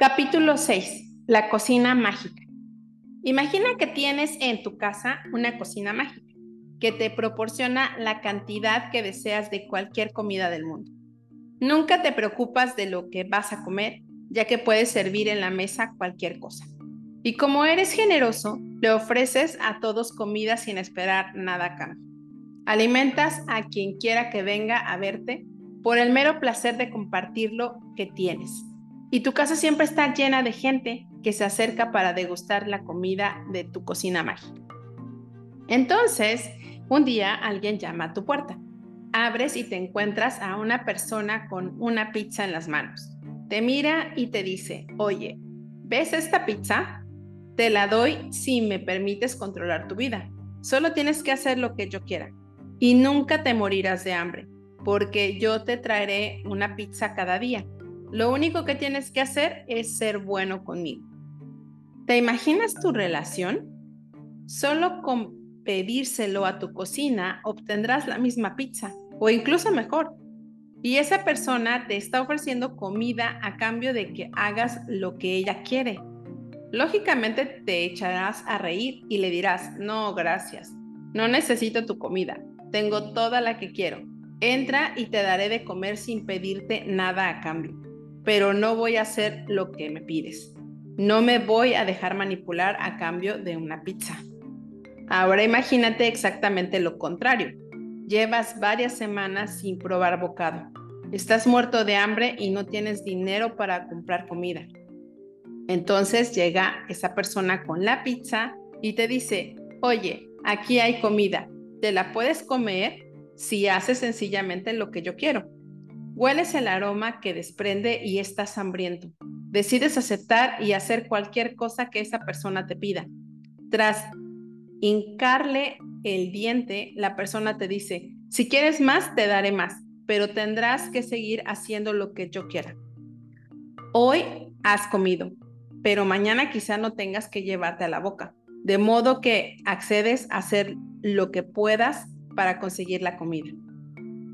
Capítulo 6. La cocina mágica. Imagina que tienes en tu casa una cocina mágica que te proporciona la cantidad que deseas de cualquier comida del mundo. Nunca te preocupas de lo que vas a comer, ya que puedes servir en la mesa cualquier cosa. Y como eres generoso, le ofreces a todos comida sin esperar nada a cambio. Alimentas a quien quiera que venga a verte por el mero placer de compartir lo que tienes. Y tu casa siempre está llena de gente que se acerca para degustar la comida de tu cocina mágica. Entonces, un día alguien llama a tu puerta. Abres y te encuentras a una persona con una pizza en las manos. Te mira y te dice, oye, ¿ves esta pizza? Te la doy si me permites controlar tu vida. Solo tienes que hacer lo que yo quiera. Y nunca te morirás de hambre porque yo te traeré una pizza cada día. Lo único que tienes que hacer es ser bueno conmigo. ¿Te imaginas tu relación? Solo con pedírselo a tu cocina obtendrás la misma pizza o incluso mejor. Y esa persona te está ofreciendo comida a cambio de que hagas lo que ella quiere. Lógicamente te echarás a reír y le dirás, no, gracias, no necesito tu comida, tengo toda la que quiero. Entra y te daré de comer sin pedirte nada a cambio, pero no voy a hacer lo que me pides. No me voy a dejar manipular a cambio de una pizza. Ahora imagínate exactamente lo contrario. Llevas varias semanas sin probar bocado. Estás muerto de hambre y no tienes dinero para comprar comida. Entonces llega esa persona con la pizza y te dice, oye, aquí hay comida, ¿te la puedes comer? si haces sencillamente lo que yo quiero. Hueles el aroma que desprende y estás hambriento. Decides aceptar y hacer cualquier cosa que esa persona te pida. Tras hincarle el diente, la persona te dice, si quieres más, te daré más, pero tendrás que seguir haciendo lo que yo quiera. Hoy has comido, pero mañana quizá no tengas que llevarte a la boca, de modo que accedes a hacer lo que puedas para conseguir la comida.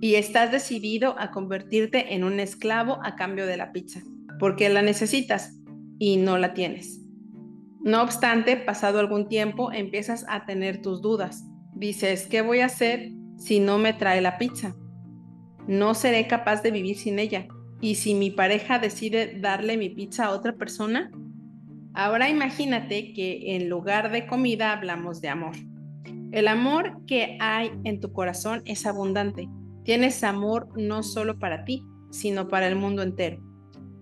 Y estás decidido a convertirte en un esclavo a cambio de la pizza, porque la necesitas y no la tienes. No obstante, pasado algún tiempo empiezas a tener tus dudas. Dices, ¿qué voy a hacer si no me trae la pizza? No seré capaz de vivir sin ella. ¿Y si mi pareja decide darle mi pizza a otra persona? Ahora imagínate que en lugar de comida hablamos de amor. El amor que hay en tu corazón es abundante. Tienes amor no solo para ti, sino para el mundo entero.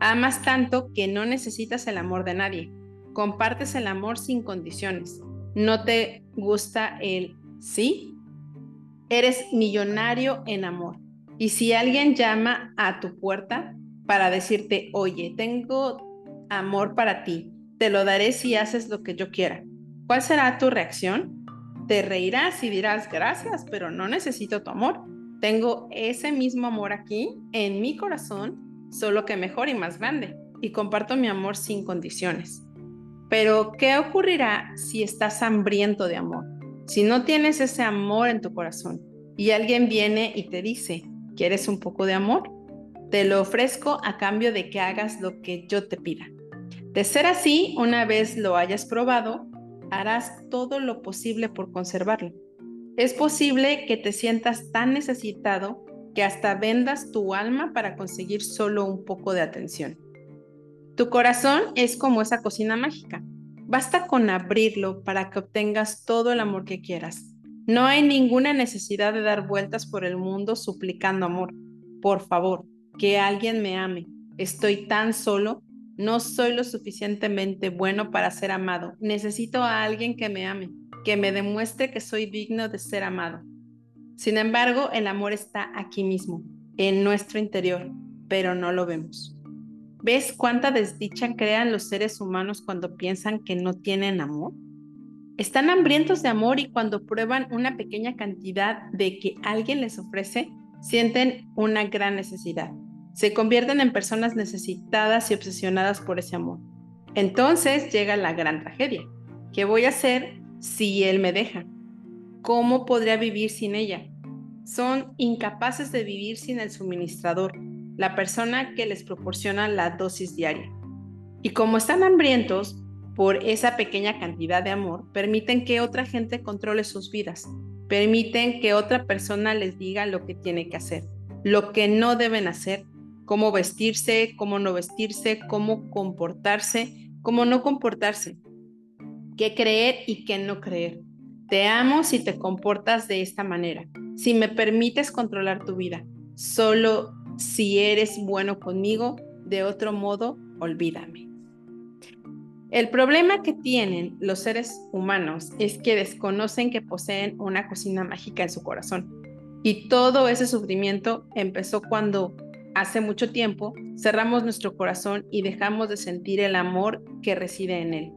Amas tanto que no necesitas el amor de nadie. Compartes el amor sin condiciones. ¿No te gusta el sí? Eres millonario en amor. Y si alguien llama a tu puerta para decirte, oye, tengo amor para ti, te lo daré si haces lo que yo quiera, ¿cuál será tu reacción? Te reirás y dirás, gracias, pero no necesito tu amor. Tengo ese mismo amor aquí en mi corazón, solo que mejor y más grande, y comparto mi amor sin condiciones. Pero, ¿qué ocurrirá si estás hambriento de amor? Si no tienes ese amor en tu corazón y alguien viene y te dice, ¿quieres un poco de amor? Te lo ofrezco a cambio de que hagas lo que yo te pida. De ser así, una vez lo hayas probado, harás todo lo posible por conservarlo. Es posible que te sientas tan necesitado que hasta vendas tu alma para conseguir solo un poco de atención. Tu corazón es como esa cocina mágica. Basta con abrirlo para que obtengas todo el amor que quieras. No hay ninguna necesidad de dar vueltas por el mundo suplicando amor. Por favor, que alguien me ame. Estoy tan solo no soy lo suficientemente bueno para ser amado. Necesito a alguien que me ame, que me demuestre que soy digno de ser amado. Sin embargo, el amor está aquí mismo, en nuestro interior, pero no lo vemos. ¿Ves cuánta desdicha crean los seres humanos cuando piensan que no tienen amor? Están hambrientos de amor y cuando prueban una pequeña cantidad de que alguien les ofrece, sienten una gran necesidad se convierten en personas necesitadas y obsesionadas por ese amor. Entonces llega la gran tragedia. ¿Qué voy a hacer si él me deja? ¿Cómo podría vivir sin ella? Son incapaces de vivir sin el suministrador, la persona que les proporciona la dosis diaria. Y como están hambrientos por esa pequeña cantidad de amor, permiten que otra gente controle sus vidas, permiten que otra persona les diga lo que tiene que hacer, lo que no deben hacer, cómo vestirse, cómo no vestirse, cómo comportarse, cómo no comportarse, qué creer y qué no creer. Te amo si te comportas de esta manera, si me permites controlar tu vida, solo si eres bueno conmigo, de otro modo, olvídame. El problema que tienen los seres humanos es que desconocen que poseen una cocina mágica en su corazón. Y todo ese sufrimiento empezó cuando, hace mucho tiempo, cerramos nuestro corazón y dejamos de sentir el amor que reside en él.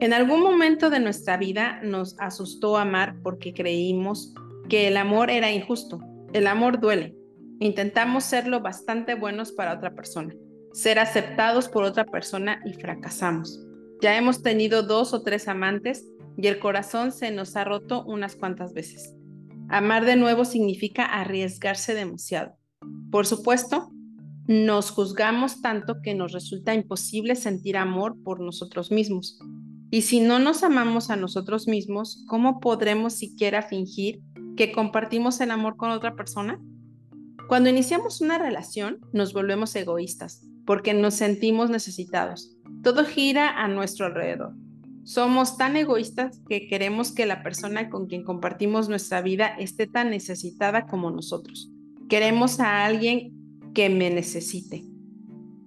En algún momento de nuestra vida nos asustó amar porque creímos que el amor era injusto. El amor duele. Intentamos ser lo bastante buenos para otra persona, ser aceptados por otra persona y fracasamos. Ya hemos tenido dos o tres amantes y el corazón se nos ha roto unas cuantas veces. Amar de nuevo significa arriesgarse demasiado. Por supuesto, nos juzgamos tanto que nos resulta imposible sentir amor por nosotros mismos. Y si no nos amamos a nosotros mismos, ¿cómo podremos siquiera fingir que compartimos el amor con otra persona? Cuando iniciamos una relación, nos volvemos egoístas porque nos sentimos necesitados. Todo gira a nuestro alrededor. Somos tan egoístas que queremos que la persona con quien compartimos nuestra vida esté tan necesitada como nosotros. Queremos a alguien que me necesite,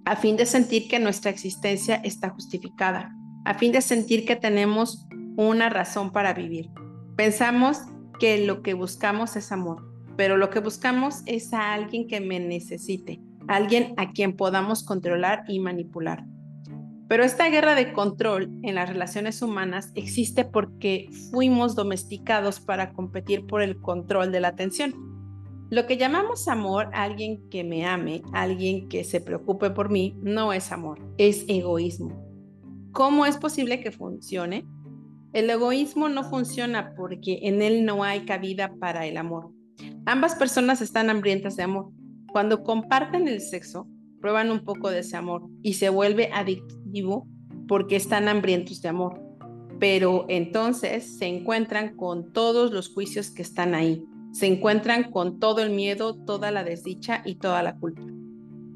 a fin de sentir que nuestra existencia está justificada a fin de sentir que tenemos una razón para vivir. Pensamos que lo que buscamos es amor, pero lo que buscamos es a alguien que me necesite, alguien a quien podamos controlar y manipular. Pero esta guerra de control en las relaciones humanas existe porque fuimos domesticados para competir por el control de la atención. Lo que llamamos amor, alguien que me ame, alguien que se preocupe por mí, no es amor, es egoísmo. ¿Cómo es posible que funcione? El egoísmo no funciona porque en él no hay cabida para el amor. Ambas personas están hambrientas de amor. Cuando comparten el sexo, prueban un poco de ese amor y se vuelve adictivo porque están hambrientos de amor. Pero entonces se encuentran con todos los juicios que están ahí. Se encuentran con todo el miedo, toda la desdicha y toda la culpa.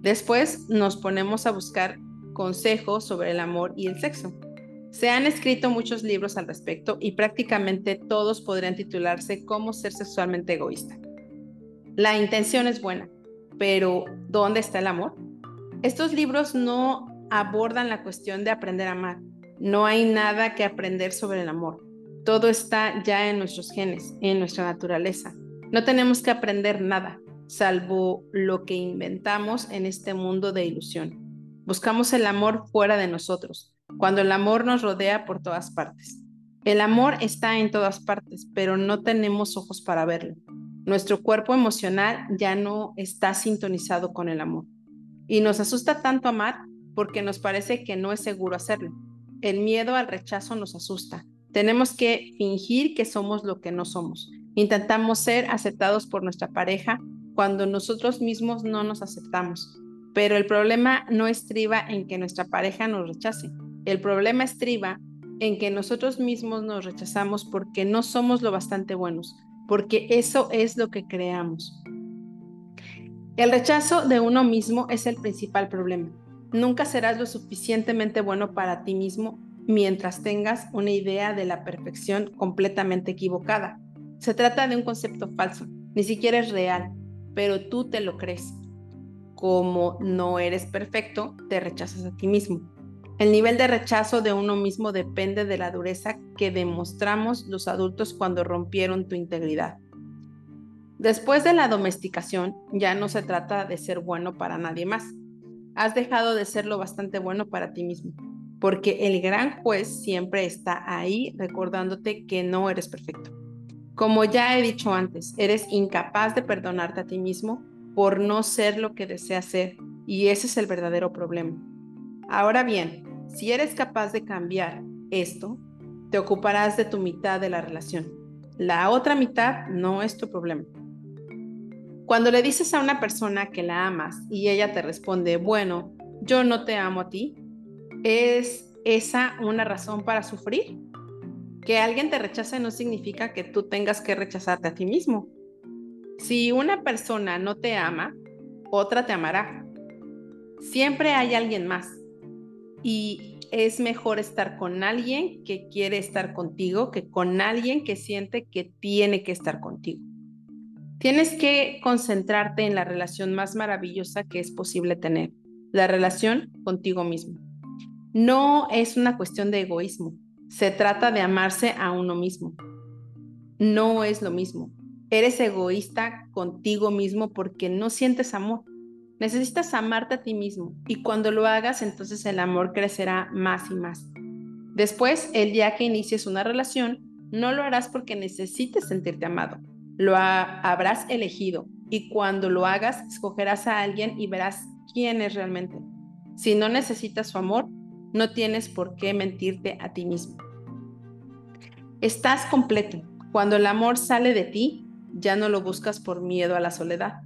Después nos ponemos a buscar consejos sobre el amor y el sexo. Se han escrito muchos libros al respecto y prácticamente todos podrían titularse Cómo ser sexualmente egoísta. La intención es buena, pero ¿dónde está el amor? Estos libros no abordan la cuestión de aprender a amar. No hay nada que aprender sobre el amor. Todo está ya en nuestros genes, en nuestra naturaleza. No tenemos que aprender nada, salvo lo que inventamos en este mundo de ilusión. Buscamos el amor fuera de nosotros, cuando el amor nos rodea por todas partes. El amor está en todas partes, pero no tenemos ojos para verlo. Nuestro cuerpo emocional ya no está sintonizado con el amor. Y nos asusta tanto amar porque nos parece que no es seguro hacerlo. El miedo al rechazo nos asusta. Tenemos que fingir que somos lo que no somos. Intentamos ser aceptados por nuestra pareja cuando nosotros mismos no nos aceptamos. Pero el problema no estriba en que nuestra pareja nos rechace. El problema estriba en que nosotros mismos nos rechazamos porque no somos lo bastante buenos, porque eso es lo que creamos. El rechazo de uno mismo es el principal problema. Nunca serás lo suficientemente bueno para ti mismo mientras tengas una idea de la perfección completamente equivocada. Se trata de un concepto falso, ni siquiera es real, pero tú te lo crees como no eres perfecto, te rechazas a ti mismo. El nivel de rechazo de uno mismo depende de la dureza que demostramos los adultos cuando rompieron tu integridad. Después de la domesticación, ya no se trata de ser bueno para nadie más. Has dejado de ser lo bastante bueno para ti mismo, porque el gran juez siempre está ahí recordándote que no eres perfecto. Como ya he dicho antes, eres incapaz de perdonarte a ti mismo por no ser lo que deseas ser, y ese es el verdadero problema. Ahora bien, si eres capaz de cambiar esto, te ocuparás de tu mitad de la relación. La otra mitad no es tu problema. Cuando le dices a una persona que la amas y ella te responde, bueno, yo no te amo a ti, ¿Es esa una razón para sufrir? Que alguien te rechace no significa que tú tengas que rechazarte a ti mismo. Si una persona no te ama, otra te amará. Siempre hay alguien más. Y es mejor estar con alguien que quiere estar contigo que con alguien que siente que tiene que estar contigo. Tienes que concentrarte en la relación más maravillosa que es posible tener, la relación contigo mismo. No es una cuestión de egoísmo, se trata de amarse a uno mismo. No es lo mismo. Eres egoísta contigo mismo porque no sientes amor. Necesitas amarte a ti mismo y cuando lo hagas entonces el amor crecerá más y más. Después, el día que inicies una relación, no lo harás porque necesites sentirte amado, lo habrás elegido y cuando lo hagas escogerás a alguien y verás quién es realmente. Si no necesitas su amor, no tienes por qué mentirte a ti mismo. Estás completo. Cuando el amor sale de ti, ya no lo buscas por miedo a la soledad.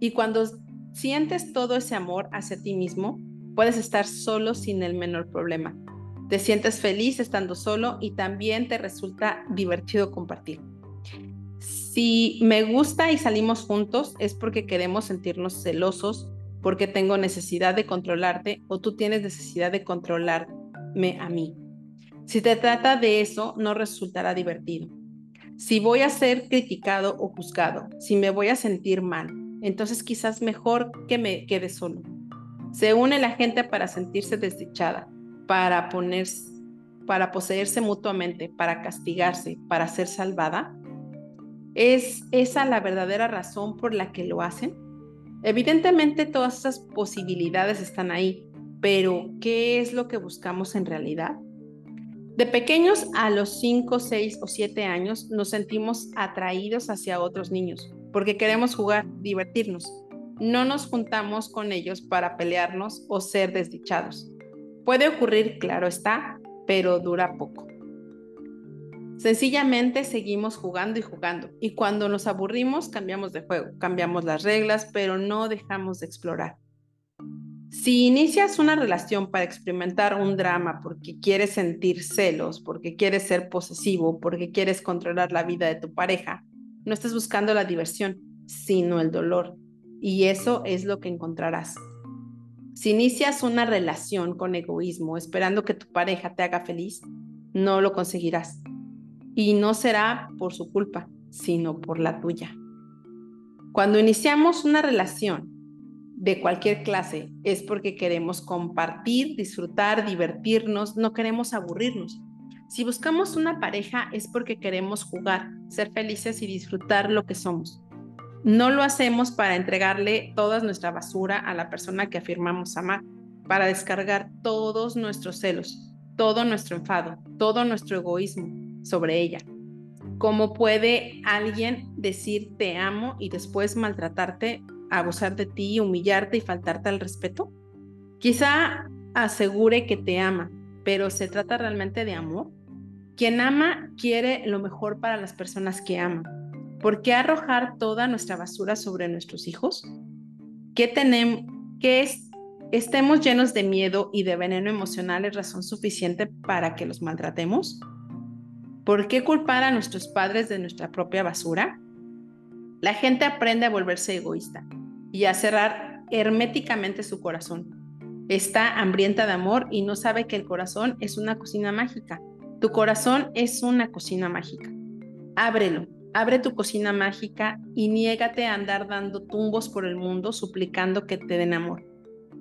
Y cuando sientes todo ese amor hacia ti mismo, puedes estar solo sin el menor problema. Te sientes feliz estando solo y también te resulta divertido compartir. Si me gusta y salimos juntos es porque queremos sentirnos celosos, porque tengo necesidad de controlarte o tú tienes necesidad de controlarme a mí. Si te trata de eso, no resultará divertido. Si voy a ser criticado o juzgado, si me voy a sentir mal, entonces quizás mejor que me quede solo. Se une la gente para sentirse desdichada, para ponerse, para poseerse mutuamente, para castigarse, para ser salvada. ¿Es esa la verdadera razón por la que lo hacen? Evidentemente todas esas posibilidades están ahí, pero ¿qué es lo que buscamos en realidad? De pequeños a los 5, 6 o 7 años nos sentimos atraídos hacia otros niños porque queremos jugar, divertirnos. No nos juntamos con ellos para pelearnos o ser desdichados. Puede ocurrir, claro está, pero dura poco. Sencillamente seguimos jugando y jugando y cuando nos aburrimos cambiamos de juego, cambiamos las reglas, pero no dejamos de explorar. Si inicias una relación para experimentar un drama porque quieres sentir celos, porque quieres ser posesivo, porque quieres controlar la vida de tu pareja, no estás buscando la diversión, sino el dolor. Y eso es lo que encontrarás. Si inicias una relación con egoísmo esperando que tu pareja te haga feliz, no lo conseguirás. Y no será por su culpa, sino por la tuya. Cuando iniciamos una relación de cualquier clase es porque queremos compartir, disfrutar, divertirnos, no queremos aburrirnos. Si buscamos una pareja es porque queremos jugar, ser felices y disfrutar lo que somos. No lo hacemos para entregarle toda nuestra basura a la persona que afirmamos amar, para descargar todos nuestros celos, todo nuestro enfado, todo nuestro egoísmo sobre ella. ¿Cómo puede alguien decir te amo y después maltratarte, abusar de ti, humillarte y faltarte al respeto? Quizá asegure que te ama, pero ¿se trata realmente de amor? Quien ama quiere lo mejor para las personas que ama. ¿Por qué arrojar toda nuestra basura sobre nuestros hijos? ¿Qué tenemos? ¿Qué es? ¿Estemos llenos de miedo y de veneno emocional es razón suficiente para que los maltratemos? ¿Por qué culpar a nuestros padres de nuestra propia basura? La gente aprende a volverse egoísta y a cerrar herméticamente su corazón. Está hambrienta de amor y no sabe que el corazón es una cocina mágica tu corazón es una cocina mágica. Ábrelo, abre tu cocina mágica y niégate a andar dando tumbos por el mundo suplicando que te den amor.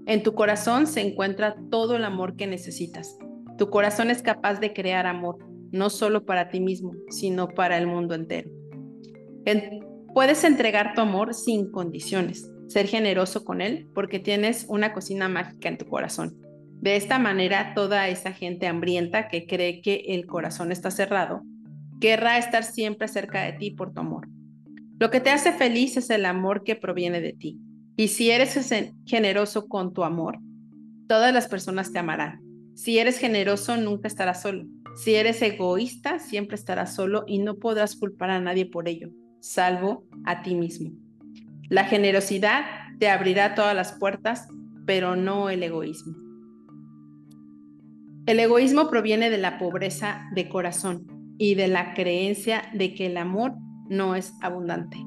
En tu corazón se encuentra todo el amor que necesitas. Tu corazón es capaz de crear amor, no solo para ti mismo, sino para el mundo entero. Puedes entregar tu amor sin condiciones, ser generoso con él porque tienes una cocina mágica en tu corazón. De esta manera, toda esa gente hambrienta que cree que el corazón está cerrado, querrá estar siempre cerca de ti por tu amor. Lo que te hace feliz es el amor que proviene de ti. Y si eres generoso con tu amor, todas las personas te amarán. Si eres generoso, nunca estarás solo. Si eres egoísta, siempre estarás solo y no podrás culpar a nadie por ello, salvo a ti mismo. La generosidad te abrirá todas las puertas, pero no el egoísmo. El egoísmo proviene de la pobreza de corazón y de la creencia de que el amor no es abundante.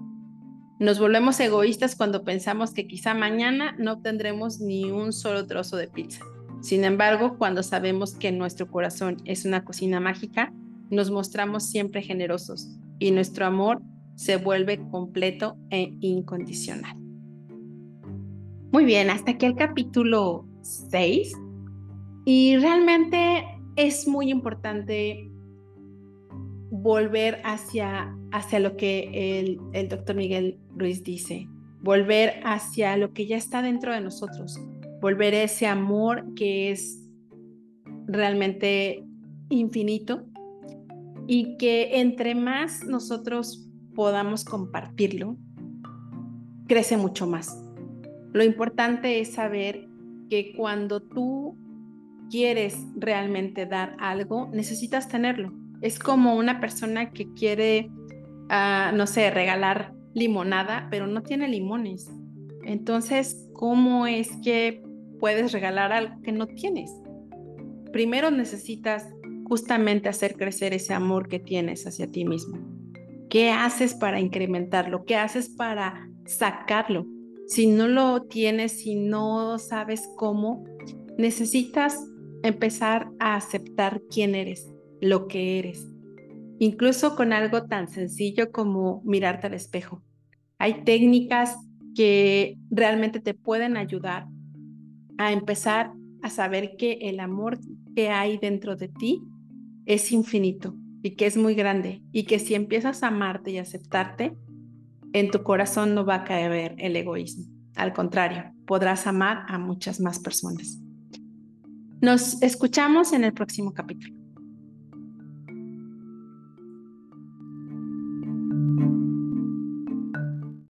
Nos volvemos egoístas cuando pensamos que quizá mañana no obtendremos ni un solo trozo de pizza. Sin embargo, cuando sabemos que nuestro corazón es una cocina mágica, nos mostramos siempre generosos y nuestro amor se vuelve completo e incondicional. Muy bien, hasta aquí el capítulo 6. Y realmente es muy importante volver hacia, hacia lo que el, el doctor Miguel Ruiz dice, volver hacia lo que ya está dentro de nosotros, volver a ese amor que es realmente infinito y que entre más nosotros podamos compartirlo, crece mucho más. Lo importante es saber que cuando tú quieres realmente dar algo, necesitas tenerlo. Es como una persona que quiere, ah, no sé, regalar limonada, pero no tiene limones. Entonces, ¿cómo es que puedes regalar algo que no tienes? Primero necesitas justamente hacer crecer ese amor que tienes hacia ti mismo. ¿Qué haces para incrementarlo? ¿Qué haces para sacarlo? Si no lo tienes, si no sabes cómo, necesitas empezar a aceptar quién eres, lo que eres, incluso con algo tan sencillo como mirarte al espejo. Hay técnicas que realmente te pueden ayudar a empezar a saber que el amor que hay dentro de ti es infinito y que es muy grande y que si empiezas a amarte y aceptarte, en tu corazón no va a caer el egoísmo. Al contrario, podrás amar a muchas más personas. Nos escuchamos en el próximo capítulo.